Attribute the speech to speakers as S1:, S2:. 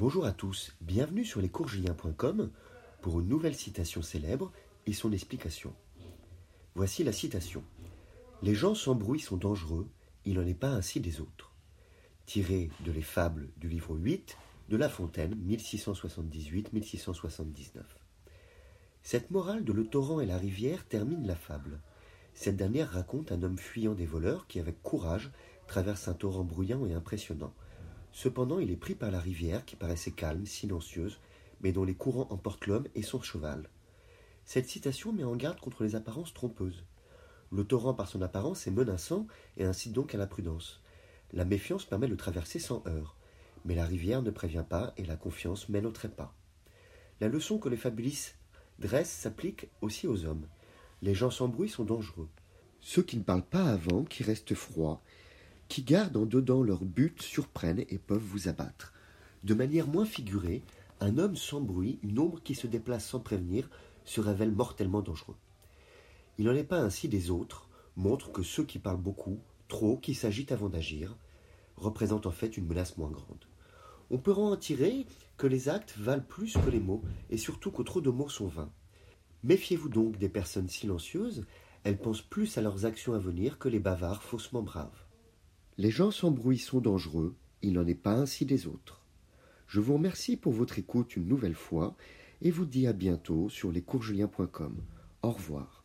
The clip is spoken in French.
S1: Bonjour à tous, bienvenue sur lescoursjulien.com pour une nouvelle citation célèbre et son explication. Voici la citation. Les gens sans bruit sont dangereux, il n'en est pas ainsi des autres. Tiré de Les Fables du livre 8 de La Fontaine, 1678-1679. Cette morale de Le torrent et la rivière termine la fable. Cette dernière raconte un homme fuyant des voleurs qui, avec courage, traverse un torrent bruyant et impressionnant. Cependant, il est pris par la rivière qui paraissait calme, silencieuse, mais dont les courants emportent l'homme et son cheval. Cette citation met en garde contre les apparences trompeuses. Le torrent, par son apparence, est menaçant et incite donc à la prudence. La méfiance permet de traverser sans heurts, mais la rivière ne prévient pas et la confiance mène au trépas. La leçon que les fabulistes dressent s'applique aussi aux hommes. Les gens sans bruit sont dangereux. Ceux qui ne parlent pas avant, qui restent froids, qui gardent en dedans leur but, surprennent et peuvent vous abattre. De manière moins figurée, un homme sans bruit, une ombre qui se déplace sans prévenir, se révèle mortellement dangereux. Il n'en est pas ainsi des autres, montre que ceux qui parlent beaucoup, trop, qui s'agitent avant d'agir, représentent en fait une menace moins grande. On peut en tirer que les actes valent plus que les mots, et surtout que trop de mots sont vains. Méfiez-vous donc des personnes silencieuses, elles pensent plus à leurs actions à venir que les bavards faussement braves. Les gens sans bruit sont dangereux, il n'en est pas ainsi des autres. Je vous remercie pour votre écoute une nouvelle fois et vous dis à bientôt sur lescoursjulien.com. Au revoir.